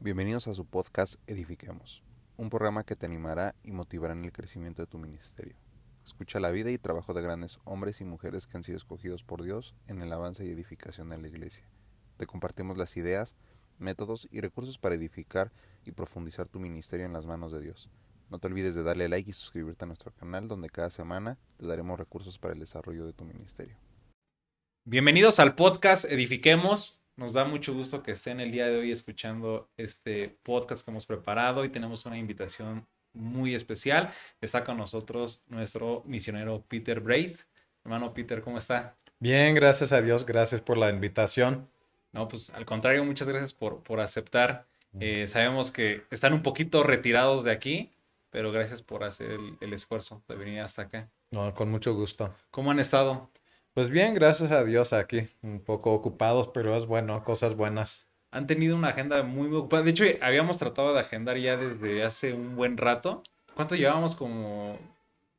Bienvenidos a su podcast Edifiquemos, un programa que te animará y motivará en el crecimiento de tu ministerio. Escucha la vida y trabajo de grandes hombres y mujeres que han sido escogidos por Dios en el avance y edificación de la iglesia. Te compartimos las ideas, métodos y recursos para edificar y profundizar tu ministerio en las manos de Dios. No te olvides de darle like y suscribirte a nuestro canal donde cada semana te daremos recursos para el desarrollo de tu ministerio. Bienvenidos al podcast Edifiquemos. Nos da mucho gusto que estén el día de hoy escuchando este podcast que hemos preparado y tenemos una invitación muy especial. Está con nosotros nuestro misionero Peter Braid. Hermano Peter, ¿cómo está? Bien, gracias a Dios, gracias por la invitación. No, pues al contrario, muchas gracias por, por aceptar. Eh, sabemos que están un poquito retirados de aquí, pero gracias por hacer el, el esfuerzo de venir hasta acá. No, con mucho gusto. ¿Cómo han estado? Pues bien, gracias a Dios aquí, un poco ocupados, pero es bueno, cosas buenas. Han tenido una agenda muy, ocupada. De hecho, habíamos tratado de agendar ya desde hace un buen rato. ¿Cuánto llevábamos como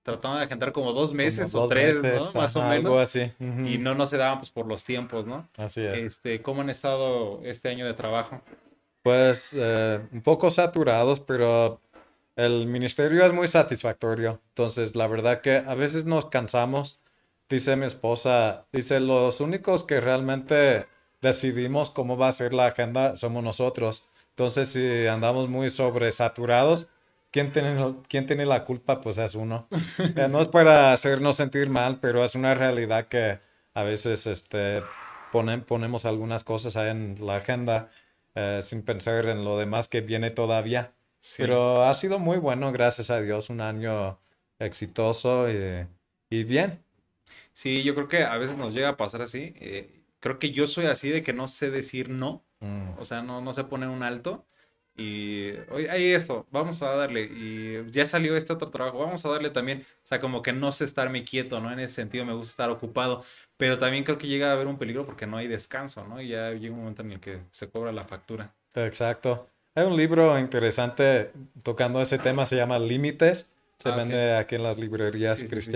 tratando de agendar como dos meses Como o tres, meses, ¿no? Más o menos. Algo así. Y no nos se daban pues por los tiempos, ¿no? Así es. Este, ¿cómo han estado este año de trabajo? Pues eh, un poco saturados, pero el ministerio es muy satisfactorio. Entonces, la verdad que a veces nos cansamos. Dice mi esposa, dice, los únicos que realmente decidimos cómo va a ser la agenda somos nosotros. Entonces, si andamos muy sobresaturados, ¿quién tiene, quién tiene la culpa? Pues es uno. Eh, no es para hacernos sentir mal, pero es una realidad que a veces este, ponen, ponemos algunas cosas ahí en la agenda eh, sin pensar en lo demás que viene todavía. Sí. Pero ha sido muy bueno, gracias a Dios, un año exitoso y, y bien. Sí, yo creo que a veces nos llega a pasar así. Eh, creo que yo soy así de que no sé decir no. Mm, O sea, no, no sé poner un alto. Y, oye, hay esto, vamos a darle. Y ya salió este otro trabajo, vamos a darle también. O sea, como que no sé estarme quieto, ¿no? En ese sentido me gusta estar ocupado. Pero también creo que llega a haber un peligro porque no hay descanso, ¿no? Y ya llega un momento en el que se cobra la factura. exacto. Hay un libro interesante tocando ese tema, se llama Límites. Se Ah, vende aquí en las librerías Sí, sí, sí.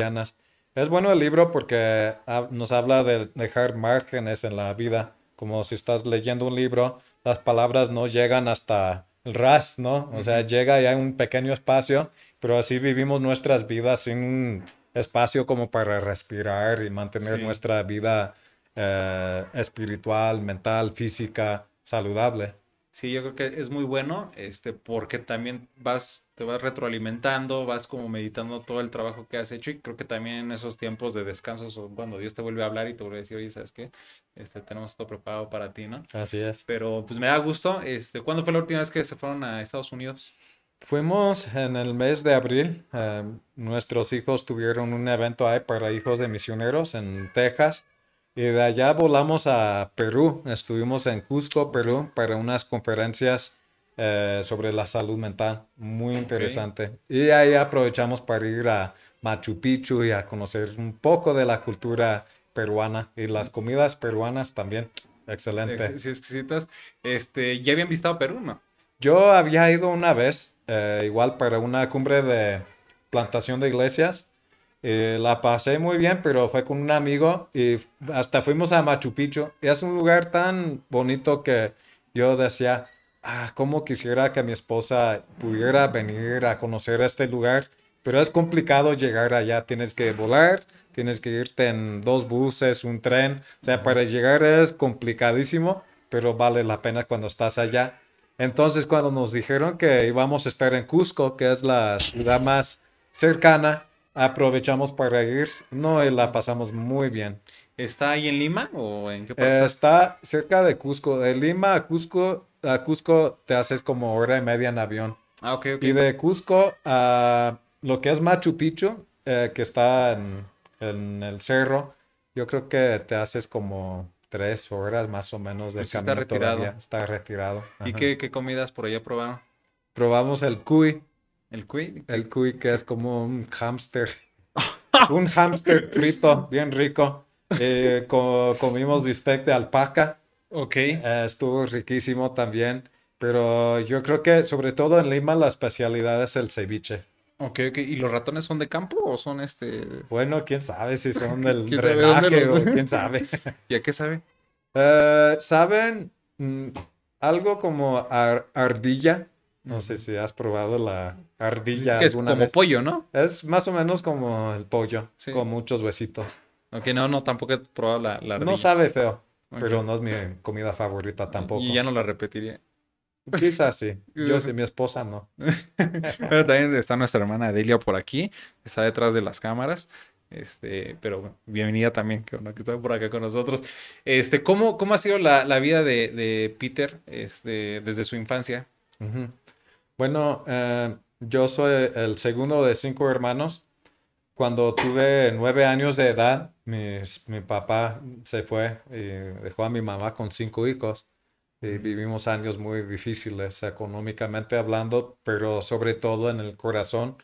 Es bueno el libro porque nos habla de dejar márgenes en la vida. Como si estás leyendo un libro, las palabras no llegan hasta el ras, ¿no? O sea, Ujú. llega y hay un pequeño espacio, pero así vivimos nuestras vidas sin un espacio como para respirar y mantener Sí. nuestra vida eh, espiritual, mental, física, saludable. Sí, yo creo que es muy bueno, este, porque también vas, te vas retroalimentando, vas como meditando todo el trabajo que has hecho y creo que también en esos tiempos de descanso son cuando Dios te vuelve a hablar y te vuelve a decir, oye, ¿sabes qué? Este, tenemos esto preparado para ti, ¿no? Así es. Pero pues me da gusto, este, ¿cuándo fue la última vez que se fueron a Estados Unidos? Fuimos en el mes de abril. eh, nuestros hijos tuvieron un evento ahí para hijos de misioneros en Texas. Y de allá volamos a Perú. Estuvimos en Cusco, Perú, para unas conferencias eh, sobre la salud mental. Muy interesante. Y ahí aprovechamos para ir a Machu Picchu y a conocer un poco de la cultura peruana y las comidas peruanas también. Excelente. Ex- sí, exquisitas. Este, ¿ya habían visitado Perú, no? Yo había ido una vez, eh, igual para una cumbre de plantación de iglesias. Eh, la pasé muy bien, pero fue con un amigo y hasta fuimos a Machu Picchu. Es un lugar tan bonito que yo decía, ah, cómo quisiera que mi esposa pudiera venir a conocer este lugar. Pero es complicado llegar allá. Tienes que volar, tienes que irte en dos buses, un tren. O sea, para llegar es complicadísimo, pero vale la pena cuando estás allá. Entonces, cuando nos dijeron que íbamos a estar en Cusco, que es la ciudad más cercana, aprovechamos para ir. No, y la pasamos muy bien. ¿Está ahí en Lima o en qué parte Eh, está? cerca de Cusco. De Lima a Cusco, a Cusco te haces como hora y media en avión. Ah, ok, ok. Y de Cusco a lo que es Machu Picchu, eh, que está en, en el cerro, yo creo que te haces como tres horas más o menos de Pues sí está camino retirado. todavía. Está retirado. ¿Y qué, qué comidas por allá probaron? Probamos el cuy. ¿El cuy? El cuy que es como un hámster. Un hámster frito, bien rico. Eh, co- comimos bistec de alpaca. Ok. eh, estuvo riquísimo también. Pero yo creo que sobre todo en Lima la especialidad es el ceviche. Ok, ok. ¿Y los ratones son de campo o son este...? Bueno, quién sabe si son del ¿Quién sabe dónde drenaje los- o quién sabe. ¿Y a qué sabe? Eh, ¿saben? Mm, algo como ar- ardilla. No sé si has probado la ardilla Que es alguna como vez. pollo, ¿no? Es más o menos como el pollo, Sí. con muchos huesitos. Ok, no, no, tampoco he probado la, la No ardilla. sabe feo, pero no es mi comida favorita tampoco. Y ya no la repetiría. Quizás sí. Yo sí, mi esposa no. Pero también está nuestra hermana Delia por aquí, está detrás de las cámaras. Este, pero bueno, bienvenida también, que, bueno, que está por acá con nosotros. Este, ¿cómo, cómo ha sido la, la vida de, de Peter este, desde su infancia? Bueno, eh, yo soy el segundo de cinco hermanos. Cuando tuve nueve años de edad, mis- mi papá se fue y dejó a mi mamá con cinco hijos. Y vivimos años muy difíciles económicamente hablando, pero sobre todo en el corazón.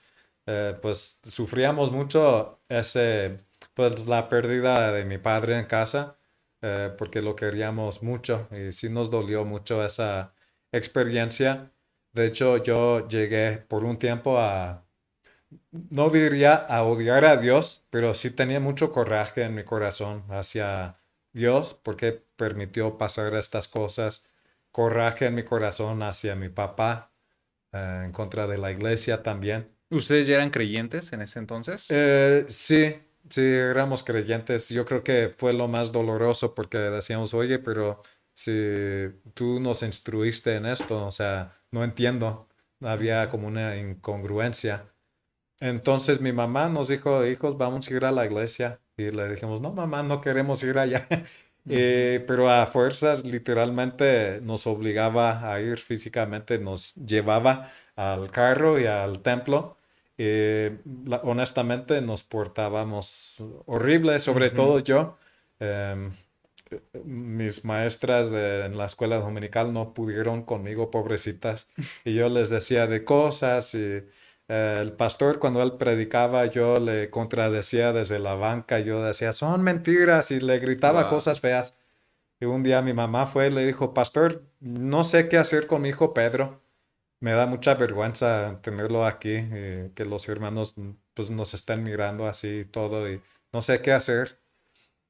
Eh, pues sufríamos mucho ese, pues la pérdida de mi padre en casa, eh, porque lo queríamos mucho y sí nos dolió mucho esa experiencia. De hecho, yo llegué por un tiempo a, no diría a odiar a Dios, pero sí tenía mucho coraje en mi corazón hacia Dios porque permitió pasar estas cosas. Coraje en mi corazón hacia mi papá, eh, en contra de la iglesia también. ¿Ustedes ya eran creyentes en ese entonces? Eh, sí, sí, éramos creyentes. Yo creo que fue lo más doloroso porque decíamos, oye, pero si tú nos instruiste en esto, o sea, no entiendo. Había como una incongruencia. Entonces mi mamá nos dijo, hijos, vamos a ir a la iglesia. Y le dijimos, no, mamá, no queremos ir allá. Eh, pero a fuerzas, literalmente, nos obligaba a ir físicamente, nos llevaba al carro y al templo. Eh, la- honestamente, nos portábamos horrible, sobre todo yo. Em, mis maestras de- en la escuela dominical no pudieron conmigo, pobrecitas, y yo les decía de cosas y eh, el pastor cuando él predicaba yo le contradecía desde la banca, yo decía, son mentiras y le gritaba Wow. cosas feas. Y un día mi mamá fue y le dijo, pastor, no sé qué hacer con mi hijo Pedro. Me da mucha vergüenza tenerlo aquí, y que los hermanos pues nos estén mirando así y todo y no sé qué hacer.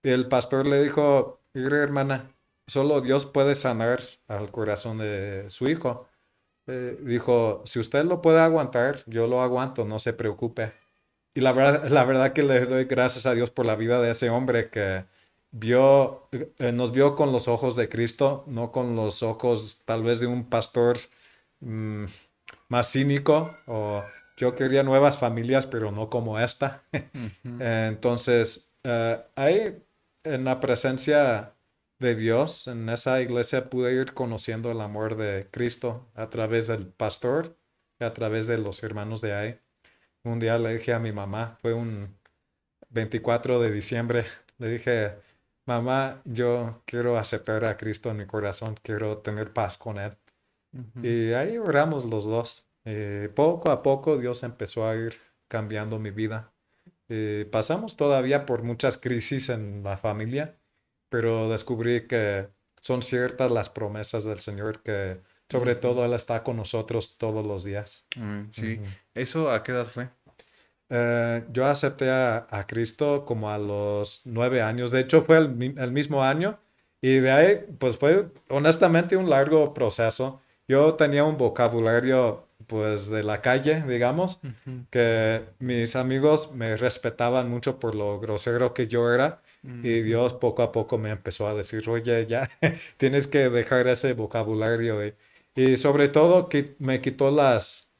Y el pastor le dijo, mire hermana, solo Dios puede sanar al corazón de su hijo. Eh, dijo, si usted lo puede aguantar, yo lo aguanto, no se preocupe. Y la verdad, la verdad que le doy gracias a Dios por la vida de ese hombre que vio, eh, nos vio con los ojos de Cristo, no con los ojos tal vez de un pastor mm, más cínico o yo quería nuevas familias, pero no como esta. Entonces, eh, ahí en la presencia de Dios, en esa iglesia pude ir conociendo el amor de Cristo a través del pastor y a través de los hermanos de ahí. Un día le dije a mi mamá, fue un 24 de diciembre, le dije, mamá, yo quiero aceptar a Cristo en mi corazón, quiero tener paz con Él. Y ahí oramos los dos. Eh, poco a poco Dios empezó a ir cambiando mi vida. Eh, pasamos todavía por muchas crisis en la familia, pero descubrí que son ciertas las promesas del Señor, que sobre todo Él está con nosotros todos los días. Mm, sí. ¿Eso a qué edad fue? Eh, yo acepté a, a Cristo como a los nueve años. De hecho, fue el mismo año. Y de ahí, pues fue honestamente un largo proceso. Yo tenía un vocabulario, pues, de la calle, digamos, que mis amigos me respetaban mucho por lo grosero que yo era. Y Ujú. Dios poco a poco me empezó a decir, oye, ya tienes que dejar ese vocabulario. Y, y sobre todo que me quitó las,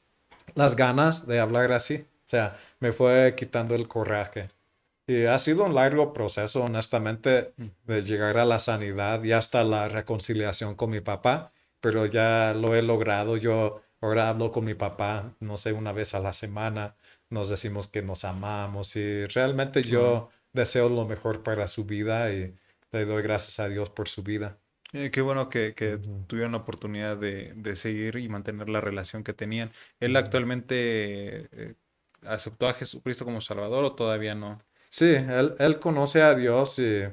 las ganas de hablar así. O sea, me fue quitando el coraje. Y ha sido un largo proceso, honestamente, de llegar a la sanidad y hasta la reconciliación con mi papá, pero ya lo he logrado. Yo ahora hablo con mi papá, no sé, una vez a la semana, nos decimos que nos amamos y realmente yo deseo lo mejor para su vida y le doy gracias a Dios por su vida. Eh, qué bueno que, que tuvieron la oportunidad de, de seguir y mantener la relación que tenían. ¿Él actualmente eh, aceptó a Jesucristo como Salvador o todavía no? Sí, él, él conoce a Dios y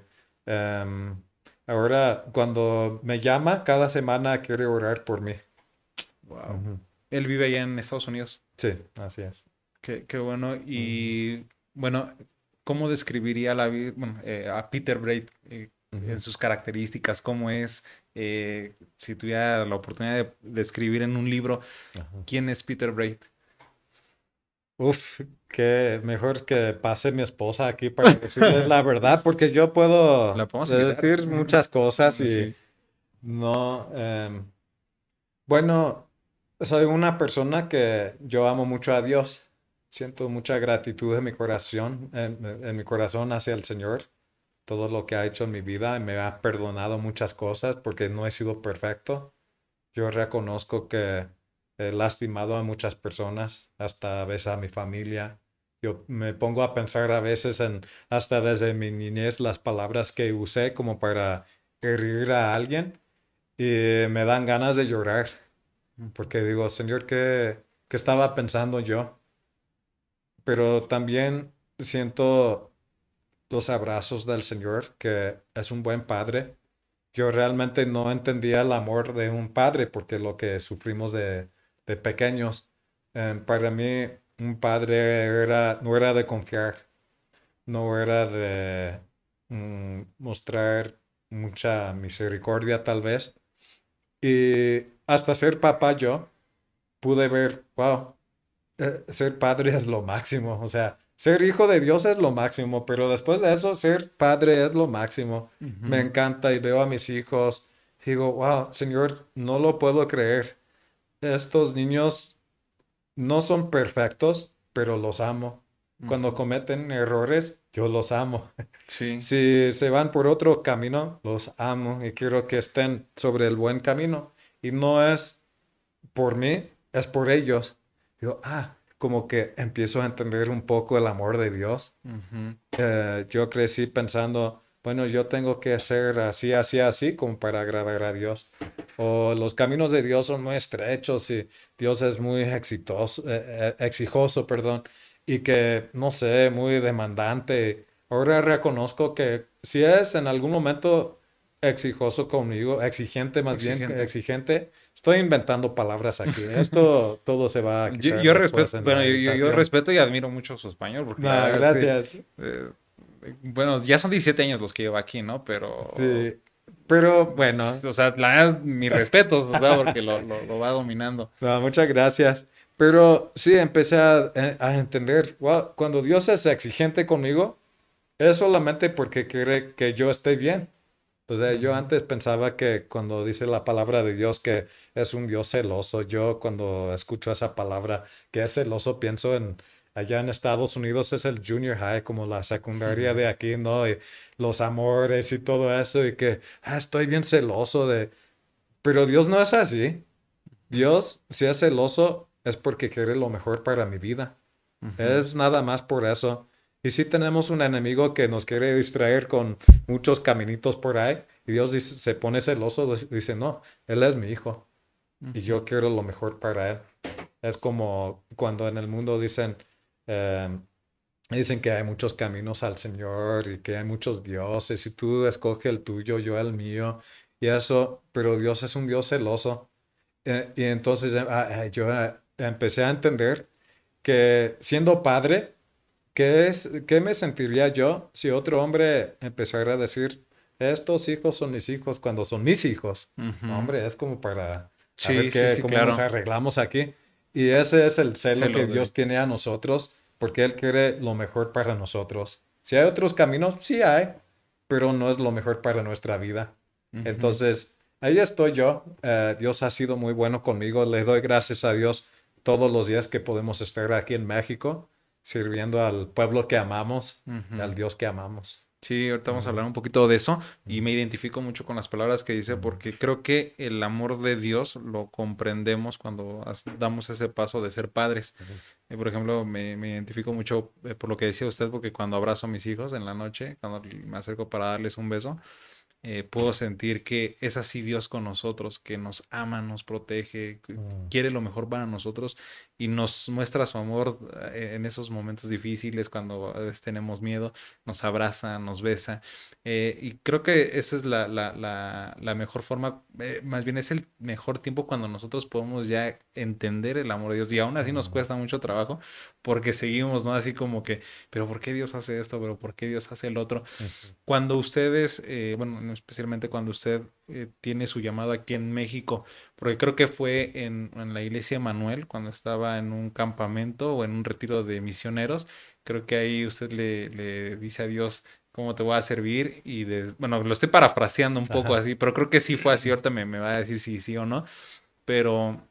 em, ahora cuando me llama cada semana quiere orar por mí. Wow. Él vive allá en Estados Unidos. Sí, así es. Qué, qué bueno. Y bueno, ¿cómo describiría la vida, bueno, eh, a Peter Braid eh, en sus características? ¿Cómo es? eh, si tuviera la oportunidad de, de escribir en un libro, ¿quién es Peter Braid? Uf, que mejor que pase mi esposa aquí para decirles la verdad, porque yo puedo decir muchas cosas y Sí. no. em, bueno, soy una persona que yo amo mucho a Dios. Siento mucha gratitud en mi corazón, en, mi corazón hacia el Señor, todo lo que ha hecho en mi vida me ha perdonado muchas cosas porque no he sido perfecto. Yo reconozco que he lastimado a muchas personas, hasta a veces a mi familia. Yo me pongo a pensar a veces en, hasta desde mi niñez, las palabras que usé como para herir a alguien y me dan ganas de llorar, porque digo, Señor, ¿qué, qué estaba pensando yo? Pero también siento los abrazos del Señor, que es un buen padre. Yo realmente no entendía el amor de un padre porque lo que sufrimos de, de pequeños. Eh, para mí, un padre era, no era de confiar, no era de mm, mostrar mucha misericordia tal vez. Y hasta ser papá yo pude ver, wow, eh, ser padre es lo máximo. O sea, ser hijo de Dios es lo máximo, pero después de eso, ser padre es lo máximo. Me encanta y veo a mis hijos. Digo, wow, Señor, no lo puedo creer. Estos niños no son perfectos, pero los amo. Cuando cometen errores, yo los amo. Sí. Si se van por otro camino, los amo y quiero que estén sobre el buen camino. Y no es por mí, es por ellos. Digo, ah, como que empiezo a entender un poco el amor de Dios. Eh, yo crecí pensando, bueno, yo tengo que hacer así, así, así, como para agradar a Dios. O los caminos de Dios son muy estrechos y Dios es muy exitoso, eh, eh, exijoso, perdón, y que, no sé, muy demandante. Ahora reconozco que si es en algún momento exijoso conmigo, exigente más bien, Exigente. exigente, estoy inventando palabras aquí. Esto todo se va a Yo, quitar yo respeto, en bueno, yo, yo- respeto y admiro mucho su español. Porque No, la verdad, sí, gracias. eh, bueno, ya son 17 años los que llevo aquí, ¿no? Pero, Sí. Pero bueno, o sea, la verdad, mis respetos, o sea, porque lo, lo- lo va dominando. No, muchas gracias. Pero sí, empecé a, a entender, wow, cuando Dios es exigente conmigo, es solamente porque quiere que yo esté bien. O sea, yo antes pensaba que cuando dice la palabra de Dios que es un Dios celoso, yo cuando escucho esa palabra que es celoso, pienso en allá en Estados Unidos es el junior high, como la secundaria de aquí, ¿no? Y los amores y todo eso, y que ah, estoy bien celoso de... Pero Dios no es así. Dios, si es celoso, es porque quiere lo mejor para mi vida. Es nada más por eso. Y si tenemos un enemigo que nos quiere distraer con muchos caminitos por ahí, y Dios dice- se pone celoso, dice- no, Él es mi hijo. Y yo quiero lo mejor para Él. Es como cuando en el mundo dicen, eh, dicen que hay muchos caminos al Señor y que hay muchos dioses, y tú escoge el tuyo, yo el mío, y eso, pero Dios es un Dios celoso. Eh, y entonces eh, ah, ah, yo eh, empecé a entender que siendo padre, ¿qué es, qué me sentiría yo si otro hombre empezara a decir, estos hijos son mis hijos cuando son mis hijos? No, hombre, es como para Sí, ver qué, sí, cómo claro. nos arreglamos aquí. Y ese es el celo Celo que de- Dios tiene a nosotros, porque Él quiere lo mejor para nosotros. Si hay otros caminos, sí hay, pero no es lo mejor para nuestra vida. Entonces, ahí estoy yo. Eh, Dios ha sido muy bueno conmigo. Le doy gracias a Dios todos los días que podemos estar aquí en México, sirviendo al pueblo que amamos, al Dios que amamos. Sí, ahorita vamos a hablar un poquito de eso y me identifico mucho con las palabras que dice porque creo que el amor de Dios lo comprendemos cuando damos ese paso de ser padres. Eh, por ejemplo, me, me identifico mucho eh, por lo que decía usted porque cuando abrazo a mis hijos en la noche, cuando me acerco para darles un beso, eh, puedo sentir que es así Dios con nosotros, que nos ama, nos protege, Mm. quiere lo mejor para nosotros y nos muestra su amor eh, en esos momentos difíciles, cuando a veces tenemos miedo, nos abraza, nos besa. eh, y creo que esa es la, la, la, la mejor forma, eh, más bien es el mejor tiempo cuando nosotros podemos ya entender el amor de Dios. Y aún así nos cuesta mucho trabajo porque seguimos, ¿no? Así como que, pero ¿por qué Dios hace esto? ¿Pero por qué Dios hace el otro? Cuando ustedes, eh, bueno, en especialmente cuando usted tiene su llamado aquí en México, porque creo que fue en, en la iglesia Manuel, cuando estaba en un campamento o en un retiro de misioneros, creo que ahí usted le, le dice a Dios cómo te voy a servir y de, bueno, lo estoy parafraseando un poco así, pero creo que sí fue así, ahorita me, me va a decir si sí o no, pero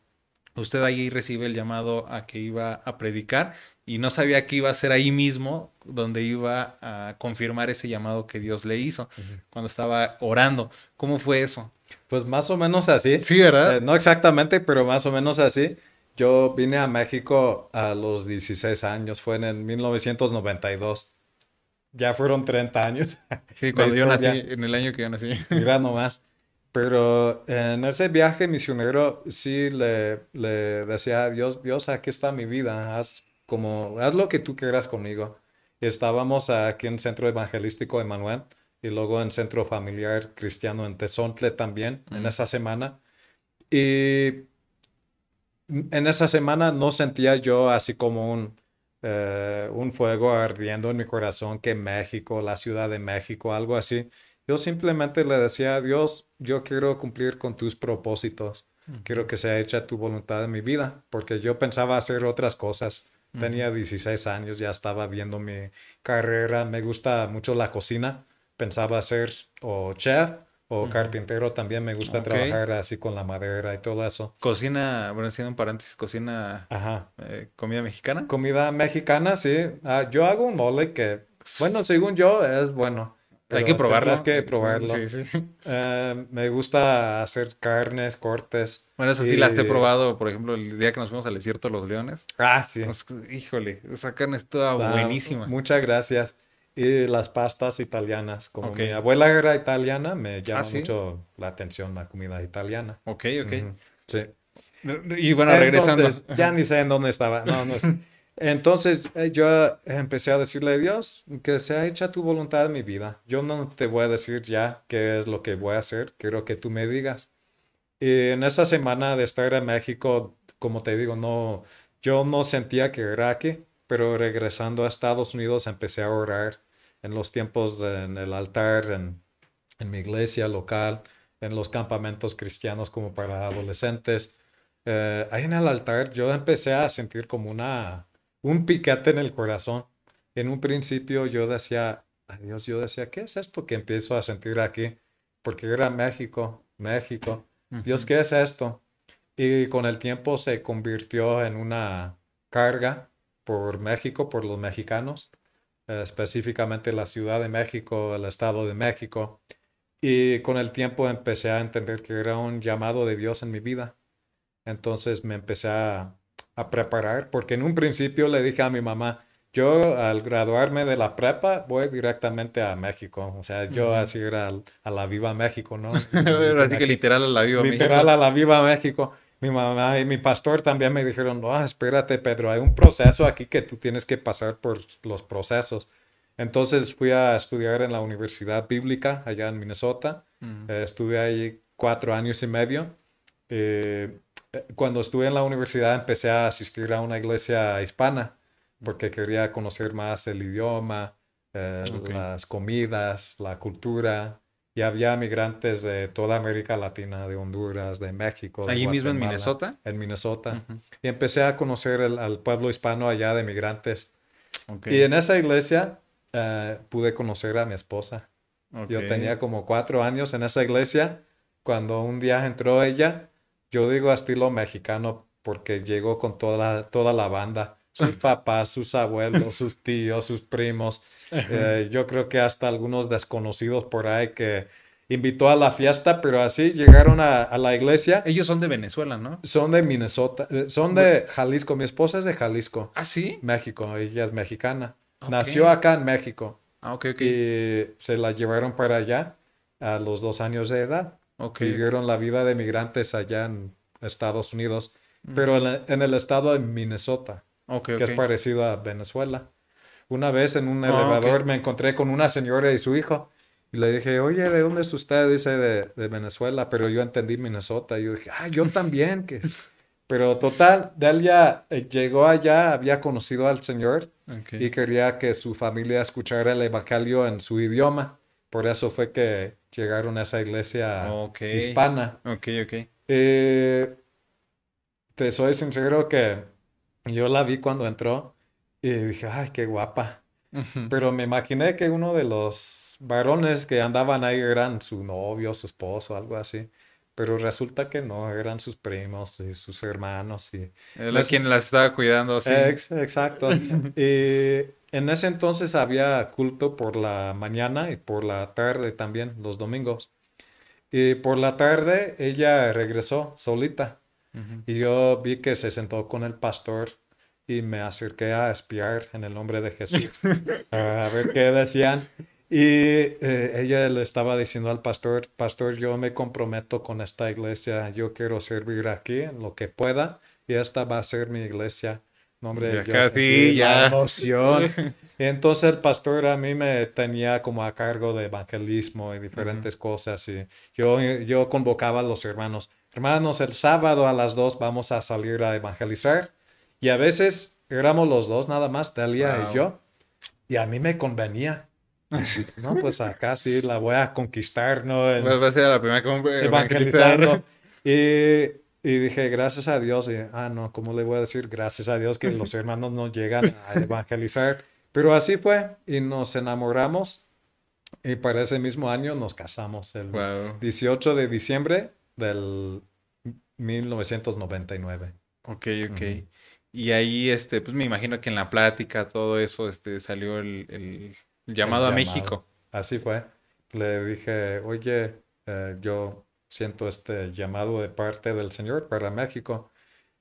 usted ahí recibe el llamado a que iba a predicar y no sabía que iba a ser ahí mismo donde iba a confirmar ese llamado que Dios le hizo cuando estaba orando. ¿Cómo fue eso? Pues más o menos así. Sí, ¿verdad? Eh, no exactamente, pero más o menos así. Yo vine a México a los 16 años, fue en el 1992. Ya fueron 30 años. Sí, cuando yo nací, en el año que yo nací. Mira nomás. Pero en ese viaje misionero sí le, le decía a Dios, Dios, aquí está mi vida, haz como, haz lo que tú quieras conmigo. Y estábamos aquí en Centro Evangelístico Emanuel y luego en Centro Familiar Cristiano en Tezontle también, en esa semana. Y en esa semana no sentía yo así como un, eh, un fuego ardiendo en mi corazón que México, la Ciudad de México, algo así. Yo simplemente le decía a Dios, yo quiero cumplir con tus propósitos, quiero que sea hecha tu voluntad en mi vida, porque yo pensaba hacer otras cosas. Tenía 16 años, ya estaba viendo mi carrera, me gusta mucho la cocina, pensaba ser o chef o carpintero, también me gusta trabajar así con la madera y todo eso. Cocina, bueno, haciendo un paréntesis, cocina Ajá. eh, comida mexicana. Comida mexicana, sí. Ah, yo hago un mole que, bueno, según yo es bueno. Hay que probarlo. tendrás que probarlo. Sí, sí. Eh, me gusta hacer carnes, cortes. Bueno, eso sí las he probado, por ejemplo, el día que nos fuimos al desierto de los leones. Ah, sí. Pues, híjole, esa carne estaba Ah, buenísima. Muchas gracias. Y las pastas italianas. Como Ok. mi abuela era italiana, me llama Ah, ¿sí? mucho la atención la comida italiana. Ok, ok. Ujú, Sí. Y bueno, regresando. Entonces, ya ni sé en dónde estaba. No, no. Entonces eh, yo empecé a decirle a Dios que sea hecha tu voluntad en mi vida. Yo no te voy a decir ya qué es lo que voy a hacer, quiero que tú me digas. Y en esa semana de estar en México, como te digo, no, yo no sentía que era aquí, pero regresando a Estados Unidos empecé a orar en los tiempos en el altar, en, en mi iglesia local, en los campamentos cristianos como para adolescentes. Eh, ahí en el altar yo empecé a sentir como una, un piquete en el corazón. En un principio yo decía, "Ay, Dios, yo decía, ¿qué es esto que empiezo a sentir aquí? Porque era México, México. Dios. ¿qué es esto? Y con el tiempo se convirtió en una carga por México, por los mexicanos, eh, específicamente la Ciudad de México, el Estado de México. Y con el tiempo empecé a entender que era un llamado de Dios en mi vida. Entonces me empecé a, a preparar, porque en un principio le dije a mi mamá, yo al graduarme de la prepa voy directamente a México. O sea, yo Ujú. así era a la Viva México, ¿no? Así que literal a la viva Literal México. a la Viva México. Mi mamá y mi pastor también me dijeron, no, espérate, Pedro, hay un proceso aquí que tú tienes que pasar por los procesos. Entonces fui a estudiar en la Universidad Bíblica allá en Minnesota. Ujú. Eh, estuve ahí cuatro años y medio. Eh, eh, cuando estuve en la universidad empecé a asistir a una iglesia hispana porque quería conocer más el idioma, eh, las comidas, la cultura. Y había migrantes de toda América Latina, de Honduras, de México. de Allí mismo en Minnesota. En Minnesota. Y empecé a conocer el- al pueblo hispano allá de migrantes. Y en esa iglesia eh, pude conocer a mi esposa. Yo tenía como cuatro años en esa iglesia. Cuando un día entró ella, yo digo estilo mexicano porque llegó con toda la, toda la banda. Sus papás, sus abuelos, sus tíos, sus primos. Eh, yo creo que hasta algunos desconocidos por ahí que invitó a la fiesta, pero así llegaron a, a la iglesia. Ellos son de Venezuela, ¿no? Son de Minnesota, eh, son de Jalisco. Mi esposa es de Jalisco, Ah, sí. México. Ella es mexicana. Nació acá en México Ah, ok, ok. y se la llevaron para allá a los dos años de edad. Ok. Vivieron la vida de migrantes allá en Estados Unidos, Mm. pero en el estado de Minnesota, Ok, que es ok. parecido a Venezuela. Una vez en un Ah, elevador ok. me encontré con una señora y su hijo. Y le dije, oye, ¿de dónde es usted? Dice, de, de Venezuela, pero yo entendí Minnesota. Y yo dije, ah, yo también. Que... Pero total, Delia eh, llegó allá, había conocido al Señor Ok. y quería que su familia escuchara el evangelio en su idioma. Por eso fue que llegaron a esa iglesia Ok. hispana. Ok, ok. Eh, te soy sincero que yo la vi cuando entró y dije, ay, qué guapa. Pero me imaginé que uno de los varones que andaban ahí eran su novio, su esposo, algo así. Pero resulta que no, eran sus primos y sus hermanos y Él quien las estaba cuidando, sí. Ex- exacto. Y en ese entonces había culto por la mañana y por la tarde también, los domingos. Y por la tarde ella regresó solita. Y yo vi que se sentó con el pastor y me acerqué a espiar en el nombre de Jesús, a ver qué decían. Y eh, ella le estaba diciendo al pastor, pastor, yo me comprometo con esta iglesia, yo quiero servir aquí en lo que pueda y esta va a ser mi iglesia. No, hombre, Ya yo casi, sentí la ya. emoción. Y entonces el pastor a mí me tenía como a cargo de evangelismo y diferentes cosas y yo, yo convocaba a los hermanos. Hermanos, el sábado a las dos vamos a salir a evangelizar. Y a veces éramos los dos nada más, Delia Wow. y yo. Y a mí me convenía. No, pues acá sí la voy a conquistar, ¿no? En- Pues va a ser la primera. Y, y dije, gracias a Dios. Y, ah, no, ¿cómo le voy a decir? Gracias a Dios que los hermanos no llegan a evangelizar. Pero así fue y nos enamoramos. Y para ese mismo año nos casamos, el Wow. 18 de diciembre del 1999. Ok, ok. Y ahí, este, pues me imagino que en la plática, todo eso, este, salió el, el llamado a llamado. México. Así fue. Le dije, oye, eh, yo siento este llamado de parte del Señor para México.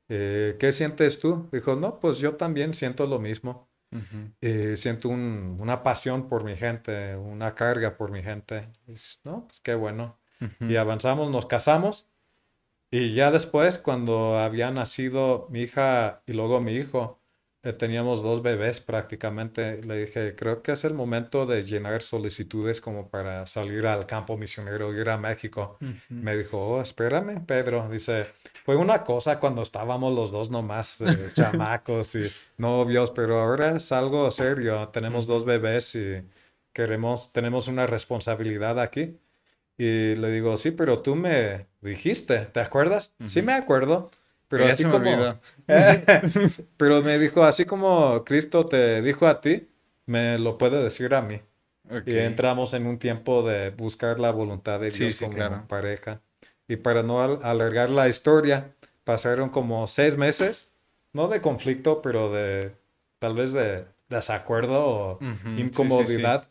Eh, ¿qué sientes tú? Dijo, no, pues yo también siento lo mismo. Eh, siento un- una pasión por mi gente, una carga por mi gente. Y no, pues qué bueno. Y avanzamos, nos casamos. Y ya después, cuando había nacido mi hija y luego mi hijo, eh, teníamos dos bebés prácticamente. Le dije, creo que es el momento de llenar solicitudes como para salir al campo misionero, ir a México. Me dijo, oh, espérame, Pedro. Dice, fue una cosa cuando estábamos los dos nomás, eh, chamacos y novios, pero ahora es algo serio. Tenemos dos bebés y queremos, tenemos una responsabilidad aquí. Y le digo, sí, pero tú me dijiste, ¿te acuerdas? Sí Ujú. me acuerdo, pero así se me como... olvidó. pero me dijo, así como Cristo te dijo a ti, me lo puede decir a mí. Ok. Y entramos en un tiempo de buscar la voluntad de Sí, Dios sí, como claro. pareja. Y para no al- alargar la historia, pasaron como seis meses, no de conflicto, pero de tal vez de desacuerdo o Ujú, sí, sí, sí. incomodidad.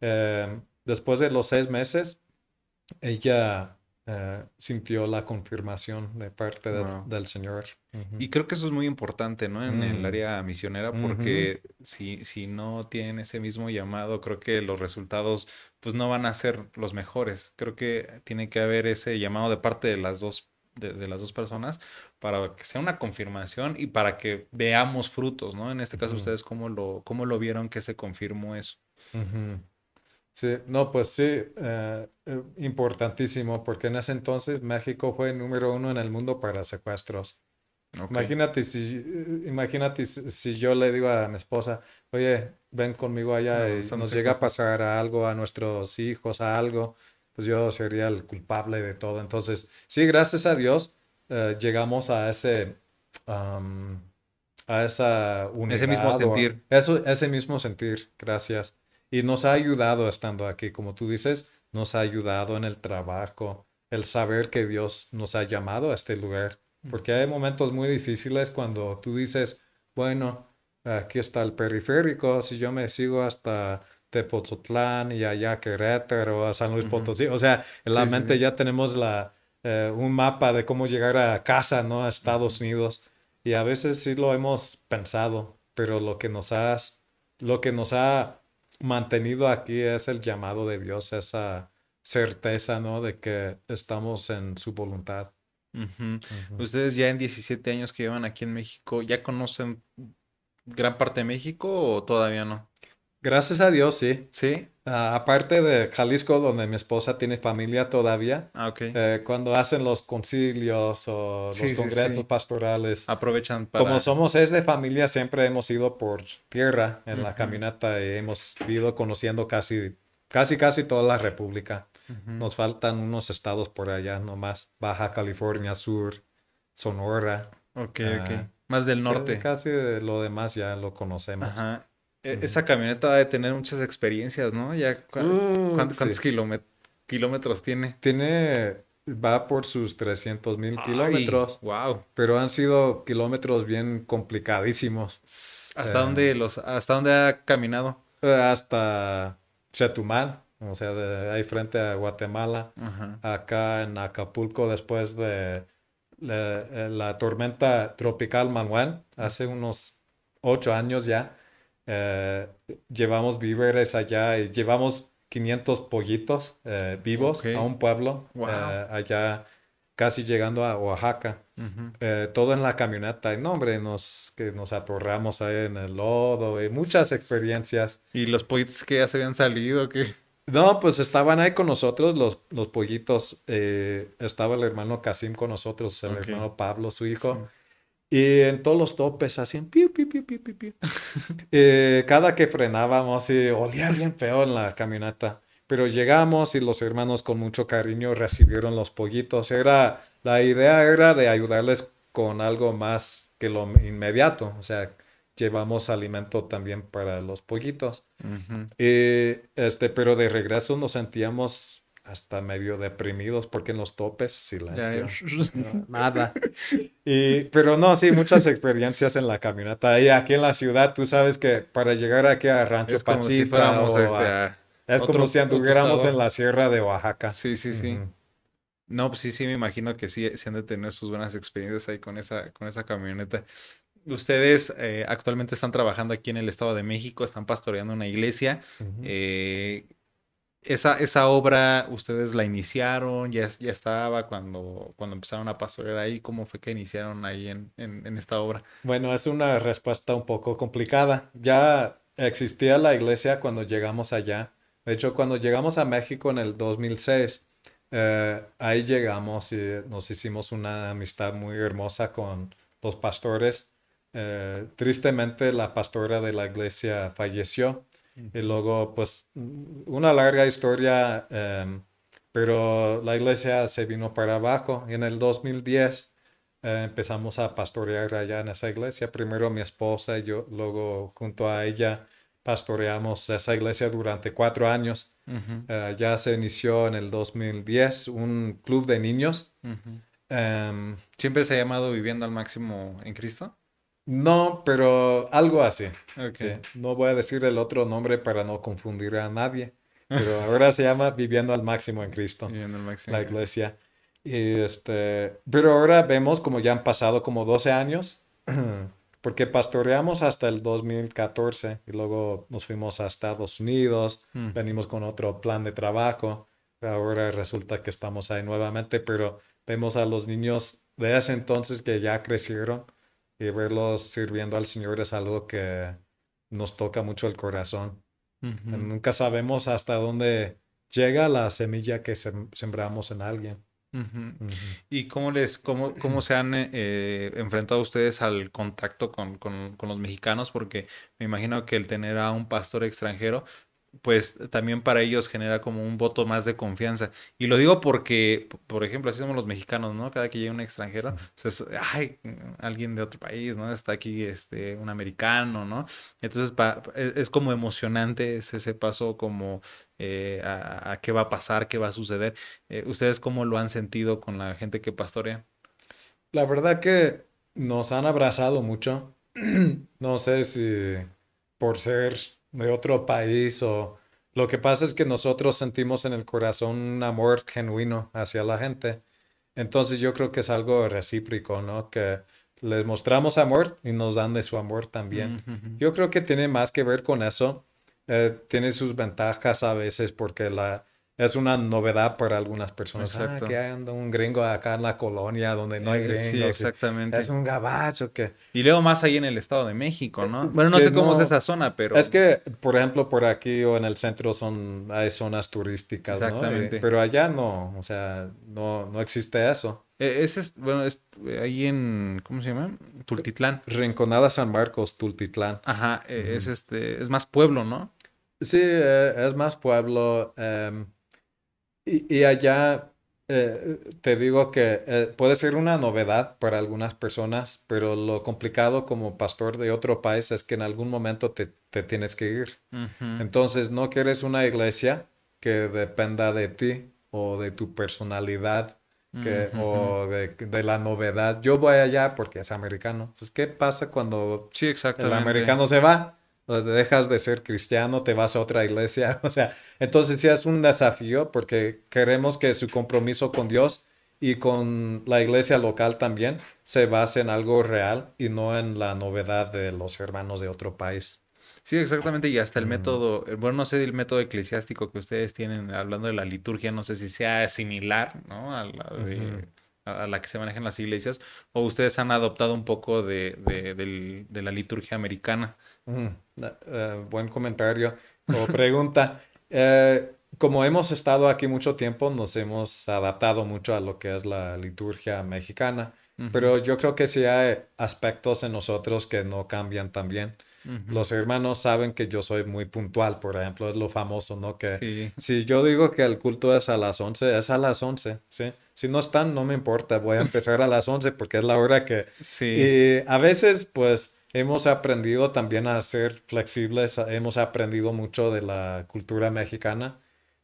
Eh, después de los seis meses, ella eh, sintió la confirmación de parte del- Wow. del Señor. Y creo que eso es muy importante, ¿no? En el Mm. área misionera, porque si, si no tienen ese mismo llamado, creo que los resultados, pues no van a ser los mejores. Creo que tiene que haber ese llamado de parte de las dos, de, de las dos personas, para que sea una confirmación y para que veamos frutos, ¿no? En este caso, ustedes cómo lo, cómo lo vieron que se confirmó eso. Ujú. Sí, no, pues sí, eh, eh, importantísimo, porque en ese entonces México fue número uno en el mundo para secuestros. Imagínate si, eh, imagínate si, yo le digo a mi esposa, oye, ven conmigo allá No, y nos llega a pasa. pasar a algo, a nuestros hijos, a algo, pues yo sería el culpable de todo. Entonces, sí, gracias a Dios, eh, llegamos a ese, am, a esa Ese mismo unidad o- sentir. eso, ese mismo sentir, gracias. Y nos ha ayudado estando aquí, como tú dices, nos ha ayudado en el trabajo, el saber que Dios nos ha llamado a este lugar. Porque hay momentos muy difíciles cuando tú dices, bueno, aquí está el periférico, si yo me sigo hasta Tepozotlán y allá Querétaro, a San Luis. Potosí, o sea, en la Sí, mente sí. ya tenemos la, eh, un mapa de cómo llegar a casa, ¿no? A Estados Unidos. Y a veces sí lo hemos pensado, pero lo que nos ha, lo que nos ha mantenido aquí es el llamado de Dios, esa certeza, ¿no? De que estamos en su voluntad. Ustedes ya en 17 años que llevan aquí en México, ¿ya conocen gran parte de México o todavía no? Gracias a Dios, sí. ¿Sí? Ah, aparte de Jalisco, donde mi esposa tiene familia todavía, Ah, ok. eh, cuando hacen los concilios o Sí, los congresos sí. pastorales, Aprovechan para... como somos es de familia, siempre hemos ido por tierra en la Ujú. camioneta y hemos ido conociendo casi, casi, casi toda la República. Nos faltan unos estados por allá nomás. Baja California Sur, Sonora. Ok, Ah, ok. Más del norte. Casi de lo demás ya lo conocemos. Ajá. E-. Esa camioneta ha de tener muchas experiencias, ¿no? Ya, cu- Uh, ¿cuán- sí. ¿Cuántos kilómet- kilómetros tiene? Tiene, va por sus 300 mil kilómetros, Wow. pero han sido kilómetros bien complicadísimos. ¿Hasta Eh. dónde los, hasta dónde ha caminado? Eh, Hasta Chetumal, o sea, de ahí frente a Guatemala, acá en Acapulco después de la, eh, la tormenta tropical Manuel, hace unos ocho años ya. Eh, llevamos víveres allá y llevamos 500 pollitos eh, vivos a un pueblo Wow. eh, allá casi llegando a Oaxaca. Eh, todo en la camioneta. Y no, hombre, nos, que nos atorramos ahí en el lodo y muchas experiencias. ¿Y los pollitos que ya se habían salido? ¿Qué? No, pues estaban ahí con nosotros los, los pollitos. estaba el hermano Casim con nosotros, el hermano Pablo, su hijo. Y en todos los topes hacían piu, piu, piu, piu, piu, piu. Eh, cada que frenábamos, y olía bien feo en la camioneta. Pero llegamos y los hermanos con mucho cariño recibieron los pollitos. Era, la idea era de ayudarles con algo más que lo inmediato. O sea, llevamos alimento también para los pollitos. Y, este, pero de regreso nos sentíamos hasta medio deprimidos porque en los topes, silencio. No, nada. Y, pero no, sí, muchas experiencias en la camioneta. Y aquí en la ciudad, tú sabes que para llegar aquí a Rancho Es como si Pachita fuéramos o este, a- a- es otro- como si anduviéramos en la sierra de Oaxaca. Sí, sí, sí. No, pues sí, sí, me imagino que sí, sí han de tener sus buenas experiencias ahí con esa, con esa camioneta. Ustedes eh, actualmente están trabajando aquí en el Estado de México, están pastoreando una iglesia. Eh, esa, esa obra, ¿ustedes la iniciaron? ¿Ya, ya estaba cuando, cuando empezaron a pastorear ahí? ¿Cómo fue que iniciaron ahí en, en, esta obra? Bueno, es una respuesta un poco complicada. Ya existía la iglesia cuando llegamos allá. De hecho, cuando llegamos a México en el 2006, eh, ahí llegamos y nos hicimos una amistad muy hermosa con los pastores. Eh, tristemente, la pastora de la iglesia falleció. Y luego, pues, una larga historia, em, pero la iglesia se vino para abajo. Y en el 2010 eh, empezamos a pastorear allá en esa iglesia. Primero mi esposa y yo, luego junto a ella pastoreamos esa iglesia durante cuatro años. Eh, ya se inició en el 2010 un club de niños. Em, ¿Siempre se ha llamado Viviendo al Máximo en Cristo? No, pero algo así. Sí. No voy a decir el otro nombre para no confundir a nadie, pero ahora se llama Viviendo al Máximo en Cristo, Viviendo al Máximo la iglesia. Y este, pero ahora vemos como ya han pasado como 12 años, porque pastoreamos hasta el 2014 y luego nos fuimos a Estados Unidos, Mm. venimos con otro plan de trabajo. Ahora resulta que estamos ahí nuevamente, pero vemos a los niños de ese entonces que ya crecieron y verlos sirviendo al Señor es algo que nos toca mucho el corazón. Nunca sabemos hasta dónde llega la semilla que sem- sembramos en alguien. ¿Y cómo les, cómo, cómo se han eh, enfrentado ustedes al contacto con, con- con los mexicanos? Porque me imagino que el tener a un pastor extranjero, pues también para ellos genera como un voto más de confianza. Y lo digo porque, por ejemplo, así somos los mexicanos, ¿no? Cada que llega un extranjero, pues es, ay, alguien de otro país, ¿no? Está aquí, este, un americano, ¿no? Entonces, pa- es, como emocionante ese, paso como eh, a, a qué va a pasar, qué va a suceder. Eh, ¿ustedes cómo lo han sentido con la gente que pastorea? La verdad que nos han abrazado mucho. No sé si por ser de otro país o lo que pasa es que nosotros sentimos en el corazón un amor genuino hacia la gente. Entonces yo creo que es algo recíproco, ¿no? Que les mostramos amor y nos dan de su amor también. Yo creo que tiene más que ver con eso. Eh, tiene sus ventajas a veces porque la, es una novedad para algunas personas. Ah, que anda un gringo acá en la colonia donde no hay Eh, gringos. Sí, exactamente. Es un gabacho que... Y luego más ahí en el Estado de México, ¿no? Bueno, no sé cómo es esa zona, pero Es que, por ejemplo, por aquí o en el centro son, hay zonas turísticas, ¿no? Y- Exactamente. pero allá no, o sea, no, no existe eso. eh, ese es, bueno, es eh, ahí en, ¿cómo se llama? Tultitlán. Rinconada San Marcos, Tultitlán. Ajá, eh, es este, es más pueblo, ¿no? Sí, eh, es más pueblo. em, Y, y allá eh, te digo que eh, puede ser una novedad para algunas personas, pero lo complicado como pastor de otro país es que en algún momento te, te tienes que ir. Entonces, no quieres una iglesia que dependa de ti o de tu personalidad que, o de, de la novedad. Yo voy allá porque es americano. Pues, ¿qué pasa cuando Sí, el exactamente. americano se va? Dejas de ser cristiano, te vas a otra iglesia. O sea, entonces sí es un desafío porque queremos que su compromiso con Dios y con la iglesia local también se base en algo real y no en la novedad de los hermanos de otro país. Sí, exactamente, y hasta el Mm. método, bueno, no sé el método eclesiástico que ustedes tienen hablando de la liturgia, no sé si sea similar, ¿no? A la, de- a a la que se maneja en las iglesias, o ustedes han adoptado un poco de, de la liturgia americana. Mm, eh, buen comentario o pregunta. Eh, como hemos estado aquí mucho tiempo, nos hemos adaptado mucho a lo que es la liturgia mexicana, pero yo creo que sí hay aspectos en nosotros que no cambian también. ujú. Los hermanos saben que yo soy muy puntual, por ejemplo, es lo famoso, ¿no? Que Sí, si yo digo que el culto es a las 11, es a las 11, ¿sí? Si no están, no me importa, voy a empezar a las 11 porque es la hora que sí, y a veces, pues, hemos aprendido también a ser flexibles, hemos aprendido mucho de la cultura mexicana,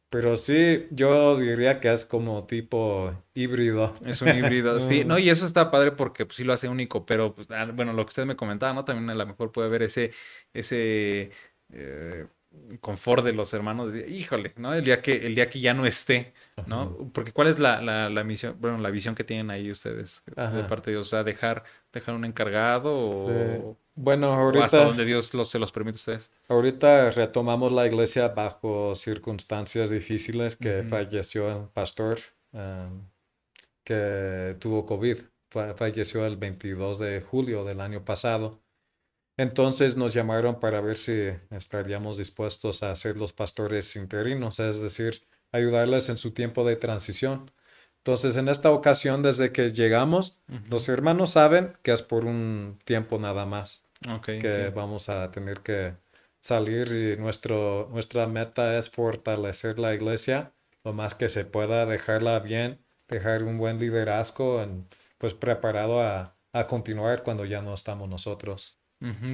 pero sí, yo diría que es como tipo híbrido. es un híbrido, sí, no, y eso está padre porque pues, sí lo hace único, pero pues, ah, bueno, lo que usted me comentaba, ¿no? También a lo mejor puede haber ese, ese eh, confort de los hermanos, de, híjole, ¿no? El día que, el día que ya no esté, ¿no? Porque ¿cuál es la, la, la misión, bueno, la visión que tienen ahí ustedes de parte de Dios? O sea, dejar, dejar un encargado o, Sí. Bueno, o hasta ahorita, donde Dios los, se los permite a ustedes. ahorita retomamos la iglesia bajo circunstancias difíciles que falleció un pastor um, que tuvo COVID. Fa- Falleció el 22 de julio del año pasado. Entonces nos llamaron para ver si estaríamos dispuestos a ser los pastores interinos, es decir, ayudarles en su tiempo de transición. Entonces, en esta ocasión, desde que llegamos, los hermanos saben que es por un tiempo nada más, Ok, que vamos a tener que salir y nuestro, nuestra meta es fortalecer la iglesia lo más que se pueda, dejarla bien, dejar un buen liderazgo, en- pues preparado a, a continuar cuando ya no estamos nosotros.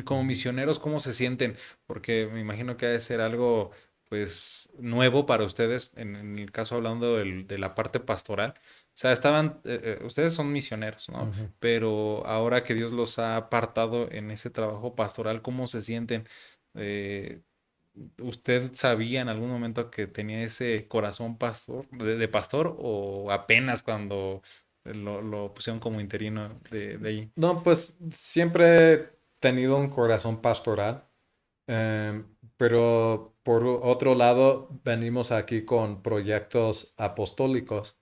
Como misioneros, ¿cómo se sienten? Porque me imagino que ha de ser algo, pues, nuevo para ustedes, en, en el caso hablando del- de la parte pastoral. O sea, estaban, eh, eh, ustedes son misioneros, ¿no? Pero ahora que Dios los ha apartado en ese trabajo pastoral, ¿cómo se sienten? Eh, ¿usted sabía en algún momento que tenía ese corazón pastor, de, de pastor o apenas cuando lo, lo pusieron como interino de, de ahí? No, pues siempre tenido un corazón pastoral, em, pero por otro lado venimos aquí con proyectos apostólicos,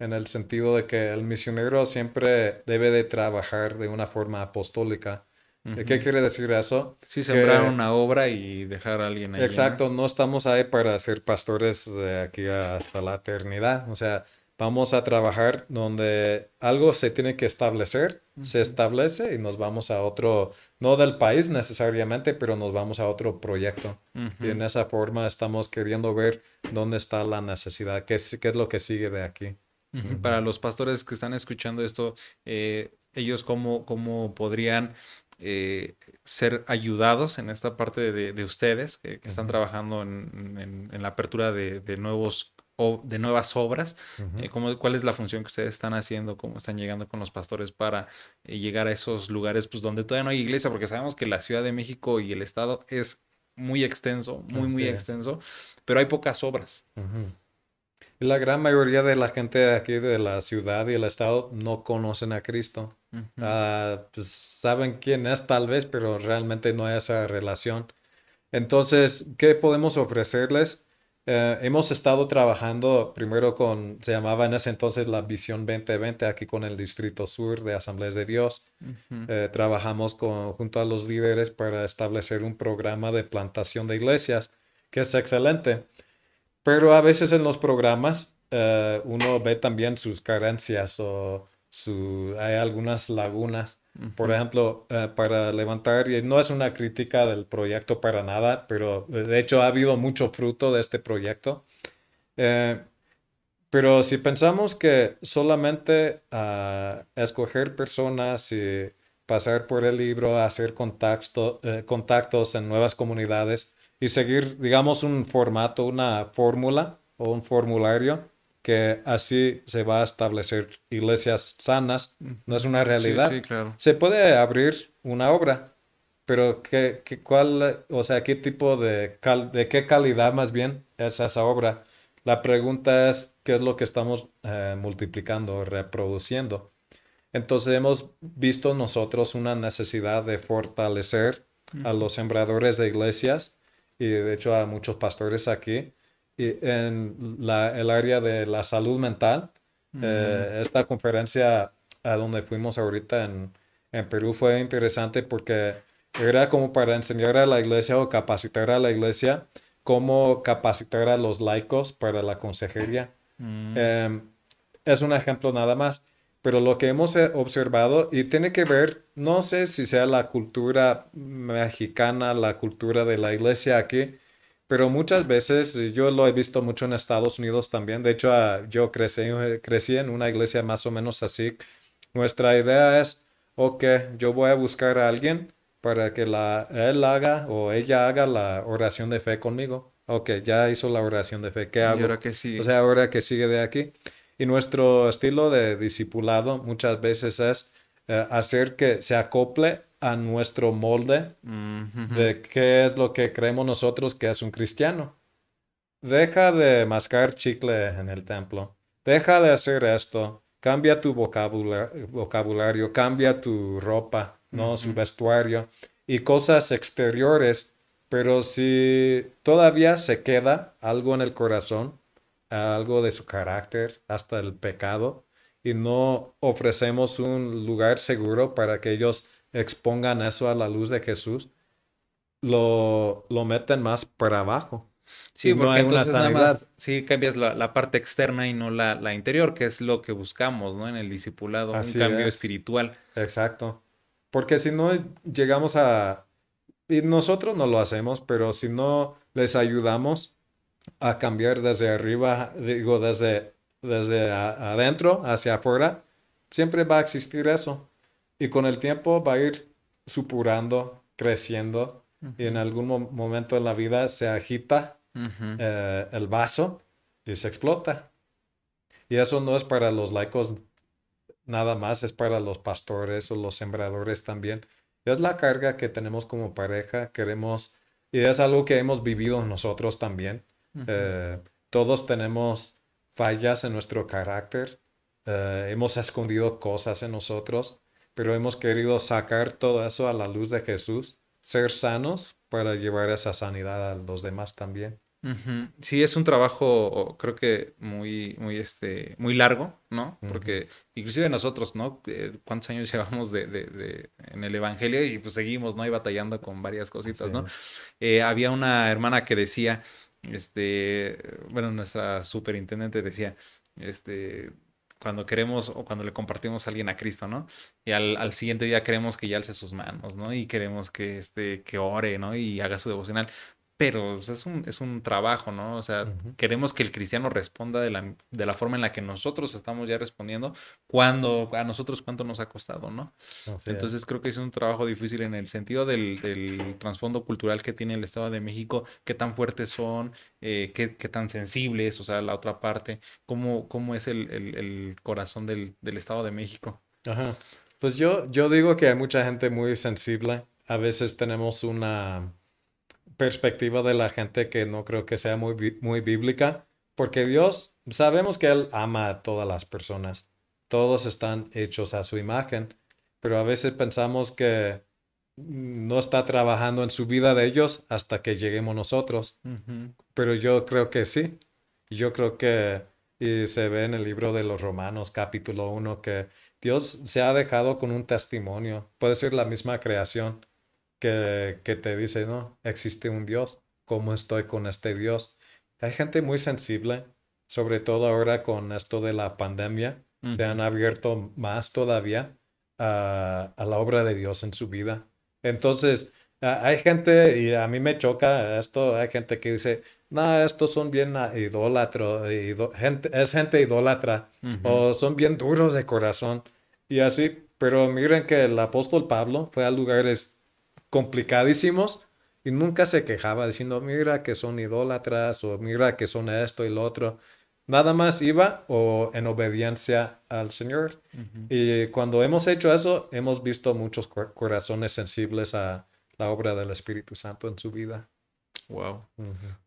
en el sentido de que el misionero siempre debe de trabajar de una forma apostólica. ¿Qué quiere decir eso? Sí, Que- sembrar una obra y dejar a alguien ahí. ¿no? Exacto, no estamos ahí para ser pastores de aquí hasta la eternidad. O sea, vamos a trabajar donde algo se tiene que establecer, se establece y nos vamos a otro, no del país necesariamente, pero nos vamos a otro proyecto. Y en esa forma estamos queriendo ver dónde está la necesidad, qué es, qué es lo que sigue de aquí. Para los pastores que están escuchando esto, eh, ellos cómo, cómo podrían eh, ser ayudados en esta parte de, de ustedes que, que están trabajando en, en- en la apertura de, de nuevos o de nuevas obras. Eh, ¿cómo- cuál es la función que ustedes están haciendo? ¿Cómo están llegando con los pastores para eh, llegar a esos lugares pues, donde todavía no hay iglesia? Porque sabemos que la Ciudad de México y el Estado es muy extenso, muy, muy es. extenso, pero hay pocas obras. Y la gran mayoría de la gente de aquí de la ciudad y el estado no conocen a Cristo. Ah, pues saben quién es tal vez, pero realmente no hay esa relación. Entonces, ¿qué podemos ofrecerles? Eh, hemos estado trabajando primero con, se llamaba en ese entonces la Visión 2020, aquí con el Distrito Sur de Asambleas de Dios. Eh, trabajamos con, junto a los líderes para establecer un programa de plantación de iglesias, que es excelente. Pero a veces en los programas eh, uno ve también sus carencias o su, hay algunas lagunas. Por ejemplo, eh, para levantar, y no es una crítica del proyecto para nada, pero eh, de hecho ha habido mucho fruto de este proyecto. Eh, Pero si pensamos que solamente ah, escoger personas y pasar por el libro, hacer contacto, contactos en nuevas comunidades y seguir, digamos, un formato, una fórmula o un formulario, que así se va a establecer iglesias sanas, no es una realidad. Sí, sí, claro. Se puede abrir una obra, pero ¿qué, qué- cuál, o sea, qué tipo de, cal- de qué calidad más bien es esa obra? La pregunta es qué es lo que estamos eh, multiplicando, reproduciendo. Entonces hemos visto nosotros una necesidad de fortalecer a los sembradores de iglesias y de hecho a muchos pastores aquí en la, el área de la salud mental. eh, esta conferencia a donde fuimos ahorita en, en Perú fue interesante porque era como para enseñar a la iglesia o capacitar a la iglesia cómo capacitar a los laicos para la consejería. Mm, Eh, es un ejemplo nada más, pero lo que hemos eh, observado y tiene que ver, no sé si sea la cultura mexicana, la cultura de la iglesia aquí, pero muchas veces y yo lo he visto mucho en Estados Unidos también. De hecho, ah, yo crecí, crecí en una iglesia más o menos así. Nuestra idea es, ok, yo voy a buscar a alguien para que la, él haga o ella haga la oración de fe conmigo. Ok, ya hizo la oración de fe. ¿Qué ¿Y hago? ahora qué sigue? O sea, ahora que sigue de aquí. Y nuestro estilo de discipulado muchas veces es eh, hacer que se acople a nuestro molde de qué es lo que creemos nosotros que es un cristiano. Deja de mascar chicle en el templo. Deja de hacer esto. Cambia tu vocabula- vocabulario, cambia tu ropa, ¿no? Su vestuario y cosas exteriores. Pero si todavía se queda algo en el corazón, algo de su carácter, hasta el pecado, y no ofrecemos un lugar seguro para que ellos expongan eso a la luz de Jesús, lo, lo meten más para abajo. Sí, y no porque hay una nada más sanidad. sí cambias la, la parte externa y no la, la interior, que es lo que buscamos, ¿no? En el discipulado, Así un cambio es. espiritual. Exacto. Porque si no llegamos a... Y nosotros no lo hacemos, pero si no les ayudamos a cambiar desde arriba, digo, desde, desde a- adentro hacia afuera, siempre va a existir eso. Y con el tiempo va a ir supurando, creciendo, y en algún mo- momento en la vida se agita eh, el vaso y se explota. Y eso no es para los laicos nada más, es para los pastores o los sembradores también. Es la carga que tenemos como pareja, queremos, y es algo que hemos vivido nosotros también. Eh, todos tenemos fallas en nuestro carácter, eh, hemos escondido cosas en nosotros, pero hemos querido sacar todo eso a la luz de Jesús, ser sanos para llevar esa sanidad a los demás también. Ujú. Sí, es un trabajo, creo que muy, muy, este, muy largo, ¿no? Porque inclusive nosotros, ¿no? Eh, ¿Cuántos años llevamos de, de, de- en el Evangelio? Y pues seguimos, ¿no? Y batallando con varias cositas, Sí. ¿no? Eh, había una hermana que decía, este, bueno, nuestra superintendente decía, este, cuando queremos o cuando le compartimos a alguien a Cristo, ¿no? Y al, al siguiente día queremos que ya alce sus manos, ¿no? Y queremos que, este, que ore, ¿no? Y haga su devocional. Pero es un, es un trabajo, ¿no? O sea, queremos que el cristiano responda de la, de la forma en la que nosotros estamos ya respondiendo, cuando a nosotros cuánto nos ha costado, ¿no? Entonces creo que es un trabajo difícil en el sentido del, del trasfondo cultural que tiene el Estado de México, qué tan fuertes son, eh, qué, qué tan sensibles, o sea, la otra parte, cómo, cómo es el, el- el corazón del, del Estado de México. Ajá. Pues yo, yo digo que hay mucha gente muy sensible. A veces tenemos una perspectiva de la gente que no creo que sea muy, muy bíblica, porque Dios, sabemos que Él ama a todas las personas. Todos están hechos a su imagen, pero a veces pensamos que no está trabajando en su vida de ellos hasta que lleguemos nosotros. Pero yo creo que sí. Yo creo que, y se ve en el libro de los Romanos, capítulo 1, que Dios se ha dejado con un testimonio. Puede ser la misma creación que, que te dice, no, existe un Dios. ¿Cómo estoy con este Dios? Hay gente muy sensible, sobre todo ahora con esto de la pandemia. Se han abierto más todavía a, a la obra de Dios en su vida. Entonces, a- hay gente, y a mí me choca esto, hay gente que dice, no, estos son bien idólatros, gente, es gente idólatra, o son bien duros de corazón, y así, pero miren que el apóstol Pablo fue a lugares complicadísimos y nunca se quejaba diciendo, mira que son idólatras, o mira que son esto y lo otro. Nada más iba o en obediencia al Señor. Y cuando hemos hecho eso, hemos visto muchos cor- corazones sensibles a la obra del Espíritu Santo en su vida. Wow.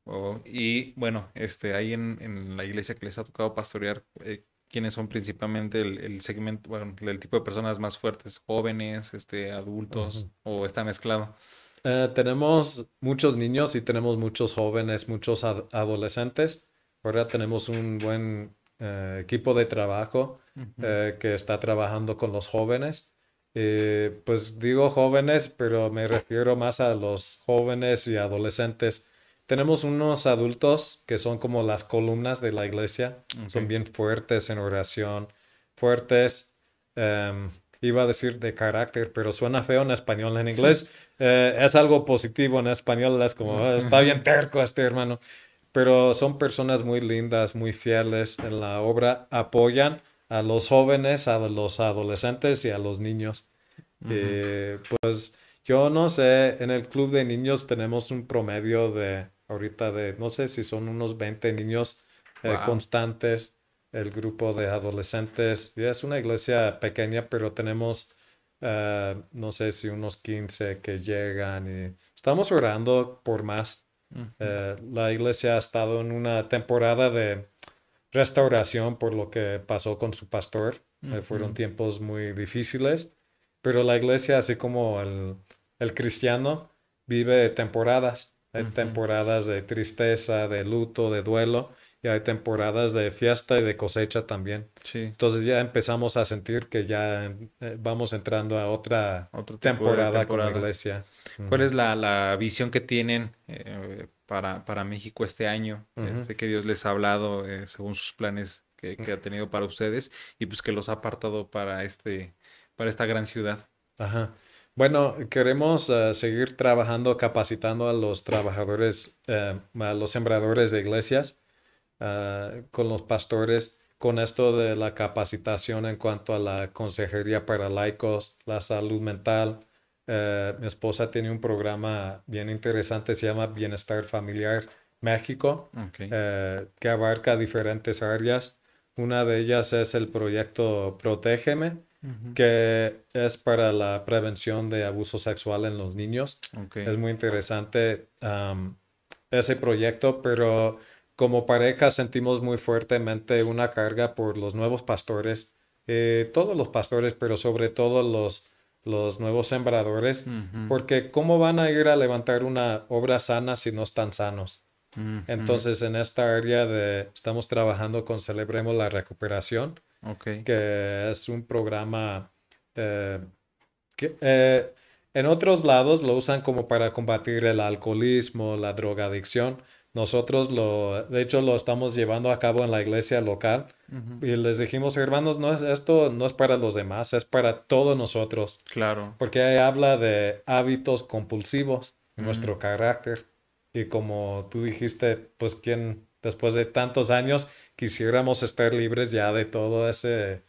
Wow. Y bueno, este, ahí en, en la iglesia que les ha tocado pastorear, eh, ¿quiénes son principalmente el, el segmento, bueno, el tipo de personas más fuertes? ¿Jóvenes, este, adultos o está mezclado? Eh, tenemos muchos niños y tenemos muchos jóvenes, muchos ad- adolescentes. Ahora tenemos un buen eh, equipo de trabajo eh, que está trabajando con los jóvenes. Eh, pues digo jóvenes, pero me refiero más a los jóvenes y adolescentes. Tenemos unos adultos que son como las columnas de la iglesia. Son bien fuertes en oración, fuertes. em, iba a decir de carácter, pero suena feo en español. En inglés eh, es algo positivo, en español es como, "Ah, está bien terco este hermano. Pero son personas muy lindas, muy fieles en la obra, apoyan a los jóvenes, a los adolescentes y a los niños. Eh, pues yo no sé, en el club de niños tenemos un promedio de ahorita de, no sé si son unos 20 niños eh, constantes, el grupo de adolescentes. Y es una iglesia pequeña, pero tenemos, eh, no sé si unos 15 que llegan y estamos orando por más. Eh, la iglesia ha estado en una temporada de restauración por lo que pasó con su pastor. Fueron tiempos muy difíciles, pero la iglesia, así como el, el cristiano, vive temporadas. Hay temporadas de tristeza, de luto, de duelo, y hay temporadas de fiesta y de cosecha también. Sí. Entonces ya empezamos a sentir que ya eh, vamos entrando a otra temporada, como temporada. iglesia. ¿Cuál es la, la visión que tienen eh, para, para México este año? Ujú. Este, que Dios les ha hablado eh, según sus planes que, que ha tenido para ustedes y pues que los ha apartado para este, para esta gran ciudad. Ajá. Bueno, queremos eh, seguir trabajando, capacitando a los trabajadores, eh, a los sembradores de iglesias, eh, con los pastores, con esto de la capacitación en cuanto a la consejería para laicos, la salud mental. Mi esposa tiene un programa bien interesante, se llama Bienestar Familiar México que abarca diferentes áreas. Una de ellas es el proyecto Protégeme, Que es para la prevención de abuso sexual en los niños. Ok. Es muy interesante ese proyecto, pero como pareja sentimos muy fuertemente una carga por los nuevos pastores, eh, todos los pastores, pero sobre todo los, los nuevos sembradores, porque ¿cómo van a ir a levantar una obra sana si no están sanos? Entonces, en esta área de, estamos trabajando con Celebremos la Recuperación, Que es un programa eh, que eh, en otros lados lo usan como para combatir el alcoholismo, la drogadicción. Nosotros lo, de hecho, lo estamos llevando a cabo en la iglesia local y les dijimos, hermanos, no es, esto no es para los demás, es para todos nosotros, Claro. porque ahí habla de hábitos compulsivos, Mm. nuestro carácter. Y como tú dijiste, pues quien después de tantos años quisiéramos estar libres ya de ese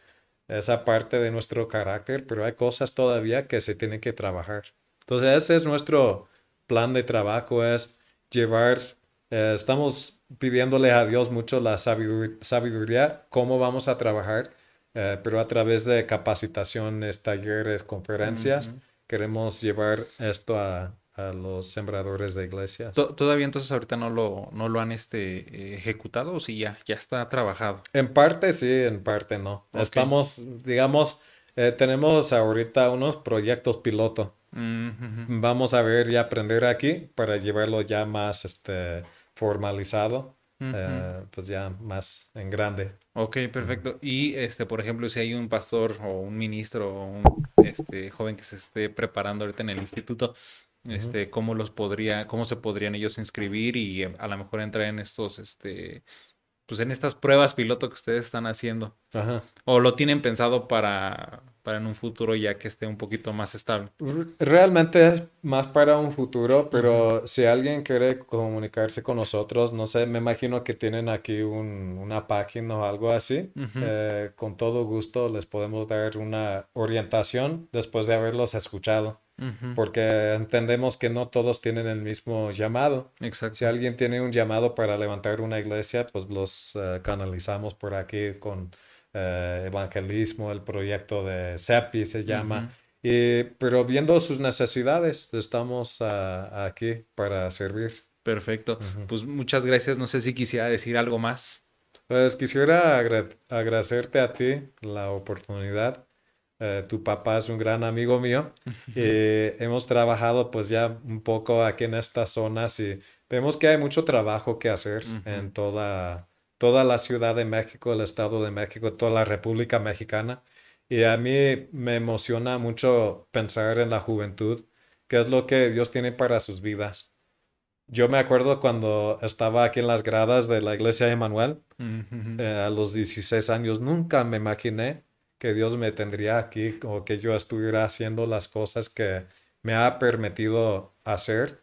esa parte de nuestro carácter, pero hay cosas todavía que se tienen que trabajar. Entonces, ese es nuestro plan de trabajo, es llevar, eh, estamos pidiéndole a Dios mucho la sabidu- sabiduría, cómo vamos a trabajar, eh, pero a través de capacitaciones, talleres, conferencias, queremos llevar esto a, a los sembradores de iglesias. To- Todavía entonces ahorita no lo, no lo han este, ejecutado o si ya, ya está trabajado. En parte sí, en parte no. Estamos, digamos, eh, tenemos ahorita unos proyectos piloto. Mm. Vamos a ver y aprender aquí para llevarlo ya más este, formalizado, eh, pues ya más en grande. Ok, perfecto. Y este, por ejemplo, si hay un pastor o un ministro o un este joven que se esté preparando ahorita en el instituto, este, ¿cómo los podría, cómo se podrían ellos inscribir y eh, a lo mejor entrar en estos, este, pues en estas pruebas piloto que ustedes están haciendo? Ajá. ¿O lo tienen pensado para, para en un futuro ya que esté un poquito más estable. Realmente es más para un futuro, pero si alguien quiere comunicarse con nosotros, no sé, me imagino que tienen aquí un- una página o algo así. Eh, con todo gusto les podemos dar una orientación después de haberlos escuchado, Ujú, porque entendemos que no todos tienen el mismo llamado. Exacto. Si alguien tiene un llamado para levantar una iglesia, pues los eh, canalizamos por aquí con eh, evangelismo, el proyecto de CEPI se llama. Y- pero viendo sus necesidades, estamos ah, aquí para servir. Perfecto. Ujú. Pues muchas gracias. No sé si quisiera decir algo más. Pues quisiera agra- agradecerte a ti la oportunidad. Eh, tu papá es un gran amigo mío. Y hemos trabajado pues ya un poco aquí en estas zonas y vemos que hay mucho trabajo que hacer en toda, toda la Ciudad de México, el Estado de México, toda la República Mexicana. Y a mí me emociona mucho pensar en la juventud, qué es lo que Dios tiene para sus vidas. Yo me acuerdo cuando estaba aquí en las gradas de la iglesia de Manuel, eh, a los 16 años, nunca me imaginé que Dios me tendría aquí o que yo estuviera haciendo las cosas que me ha permitido hacer.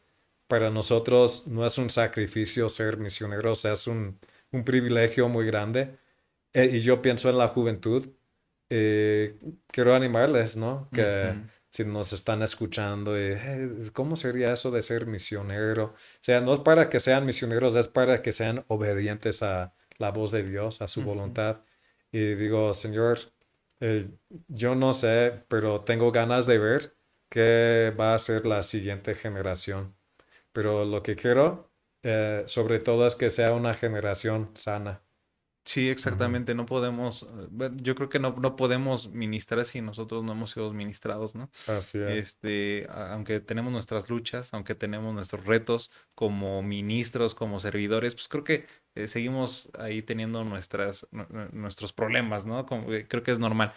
Para nosotros no es un sacrificio ser misioneros, es un, un privilegio muy grande. Eh, y yo pienso en la juventud. eh, quiero animarles, ¿no? Que si nos están escuchando, y, "Hey, ¿cómo sería eso de ser misionero? O sea, no es para que sean misioneros, es para que sean obedientes a la voz de Dios, a su voluntad. Y digo, Señor, eh, yo no sé, pero tengo ganas de ver qué va a ser la siguiente generación. Pero lo que quiero, eh, sobre todo, es que sea una generación sana. Sí, exactamente. No podemos, eh, yo creo que no, no podemos ministrar si nosotros no hemos sido ministrados, ¿no? Así es. Este, aunque tenemos nuestras luchas, aunque tenemos nuestros retos como ministros, como servidores, pues creo que eh, seguimos ahí teniendo nuestras, nu- nu- nuestros problemas, ¿no? Como, eh, creo que es normal,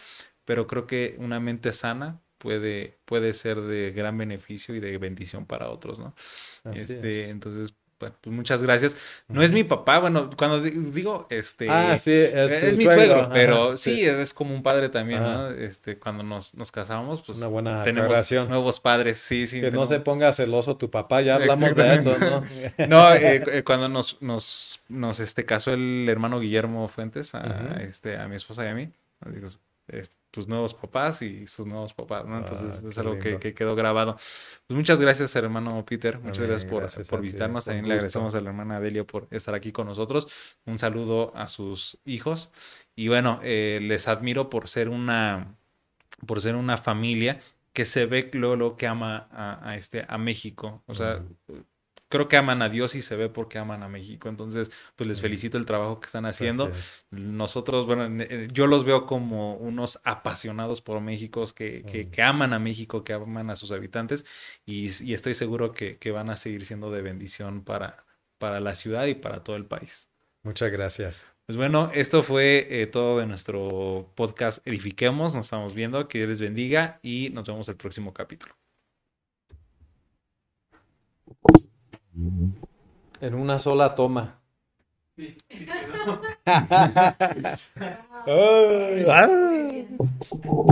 pero creo que una mente sana puede, puede ser de gran beneficio y de bendición para otros, ¿no? Así Este, es. entonces, bueno, pues muchas gracias. No es mi papá, bueno, cuando di- digo, este, Ah, sí, es mi suegro, ajá, pero sí. sí, es como un padre también, Ajá. ¿no? Este, cuando nos, nos casamos, pues Una buena tenemos nuevos padres, sí, sí. Que no se ponga celoso tu papá, ya hablamos de esto, ¿no? No, eh, eh, cuando nos, nos, nos este, casó el hermano Guillermo Fuentes, a, este, a mi esposa y a mí, digo, eh, tus nuevos papás y sus nuevos papás, ¿no? Entonces Ah, es algo que, quedó grabado. Pues muchas gracias, hermano Peter, muchas Amén, gracias por, gracias por visitarnos. También le agradecemos a la hermana Adelia por estar aquí con nosotros. Un saludo a sus hijos. Y bueno, eh, les admiro por ser una, por ser una familia que se ve luego, luego que ama a, a este, a México. O sea, creo que aman a Dios y se ve porque aman a México. Entonces, pues les felicito el trabajo que están haciendo. Nosotros, bueno, eh, yo los veo como unos apasionados por México, que, que, que aman a México, que aman a sus habitantes y, y estoy seguro que, que van a seguir siendo de bendición para, para la ciudad y para todo el país. Muchas gracias. Pues bueno, esto fue eh, todo de nuestro podcast Edifiquemos. Nos estamos viendo. Que Dios les bendiga y nos vemos el próximo capítulo. En una sola toma.